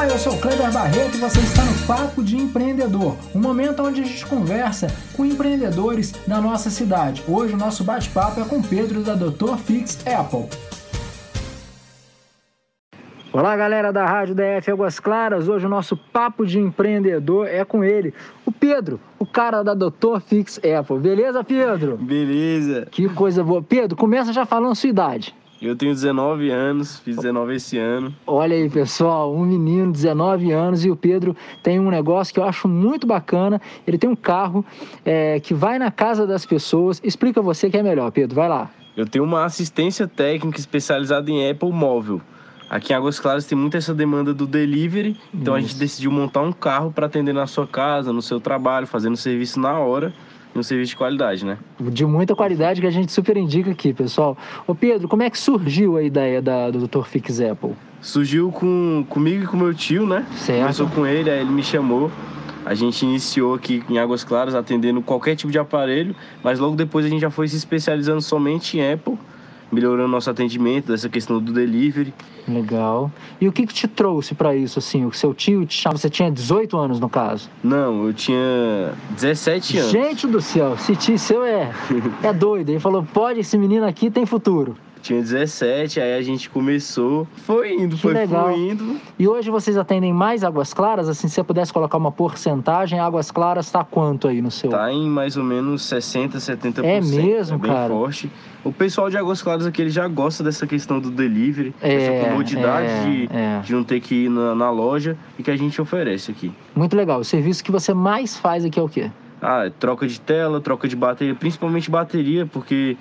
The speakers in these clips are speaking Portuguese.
Olá, eu sou Kleber Barreto e você está no Papo de Empreendedor, um momento onde a gente conversa com empreendedores da nossa cidade. Hoje o nosso bate-papo é com Pedro da Dr. Fix Apple. Olá, galera da Rádio DF Águas Claras. Hoje o nosso papo de empreendedor é com ele, o Pedro, o cara da Dr. Fix Apple. Beleza, Pedro? Beleza. Que coisa boa. Pedro, começa já falando sua idade. Eu tenho 19 anos, fiz 19 esse ano. Olha aí, pessoal, um menino, 19 anos, e o Pedro tem um negócio que eu acho muito bacana. Ele tem um carro é, que vai na casa das pessoas. Explica você que é melhor, Pedro, vai lá. Eu tenho uma assistência técnica especializada em Apple Móvel. Aqui em Águas Claras tem muita essa demanda do delivery, então Isso. a gente decidiu montar um carro para atender na sua casa, no seu trabalho, fazendo serviço na hora um serviço de qualidade, né? De muita qualidade que a gente super indica aqui, pessoal. Ô Pedro, como é que surgiu a ideia da, do Dr. Fix Apple? Surgiu com, comigo e com meu tio, né? Certo. Começou com ele, aí ele me chamou. A gente iniciou aqui em Águas Claras atendendo qualquer tipo de aparelho, mas logo depois a gente já foi se especializando somente em Apple melhorando nosso atendimento, dessa questão do delivery. Legal. E o que, que te trouxe para isso, assim? O seu tio te chamava, você tinha 18 anos no caso? Não, eu tinha 17 anos. Gente do céu, esse tio seu é, é doido. Ele falou, pode, esse menino aqui tem futuro. Tinha 17, aí a gente começou, foi indo, que foi legal. fluindo. E hoje vocês atendem mais Águas Claras? Assim, se você pudesse colocar uma porcentagem, Águas Claras está quanto aí no seu? Tá em mais ou menos 60, 70%. É mesmo, é bem cara? forte. O pessoal de Águas Claras aqui, ele já gosta dessa questão do delivery, é, essa comodidade é, de, é. de não ter que ir na, na loja e que a gente oferece aqui. Muito legal. O serviço que você mais faz aqui é o quê? Ah, troca de tela, troca de bateria, principalmente bateria, porque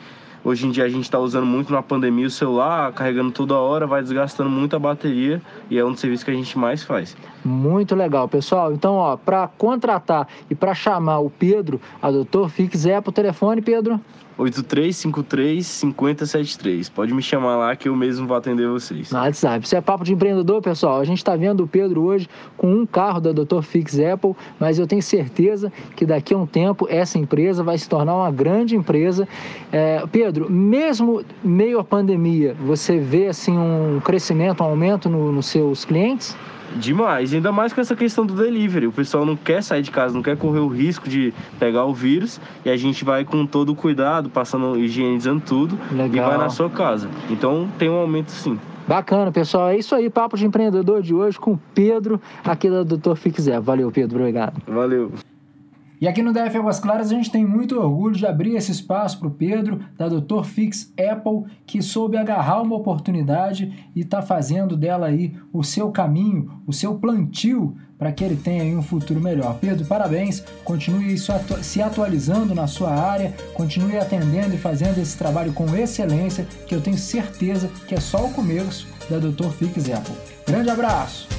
Hoje em dia a gente está usando muito na pandemia o celular, carregando toda hora, vai desgastando muito a bateria e é um dos serviços que a gente mais faz. Muito legal, pessoal. Então, ó, para contratar e para chamar o Pedro, a Doutor Fix é pro telefone, Pedro? 8353-5073. Pode me chamar lá que eu mesmo vou atender vocês. No WhatsApp. Isso é papo de empreendedor, pessoal. A gente está vendo o Pedro hoje com um carro da Dr. Fix Apple, mas eu tenho certeza que daqui a um tempo essa empresa vai se tornar uma grande empresa. É, Pedro, mesmo meio à pandemia, você vê assim um crescimento, um aumento nos no seus clientes? Demais, ainda mais com essa questão do delivery. O pessoal não quer sair de casa, não quer correr o risco de pegar o vírus e a gente vai com todo o cuidado, passando, higienizando tudo Legal. e vai na sua casa. Então tem um aumento sim. Bacana, pessoal. É isso aí, papo de empreendedor de hoje com o Pedro, aqui da Dr. Fixer. Valeu, Pedro. Obrigado. Valeu. E aqui no DF Águas Claras a gente tem muito orgulho de abrir esse espaço para o Pedro, da Dr. Fix Apple, que soube agarrar uma oportunidade e está fazendo dela aí o seu caminho, o seu plantio para que ele tenha aí um futuro melhor. Pedro, parabéns, continue se atualizando na sua área, continue atendendo e fazendo esse trabalho com excelência, que eu tenho certeza que é só o começo da Dr. Fix Apple. Grande abraço!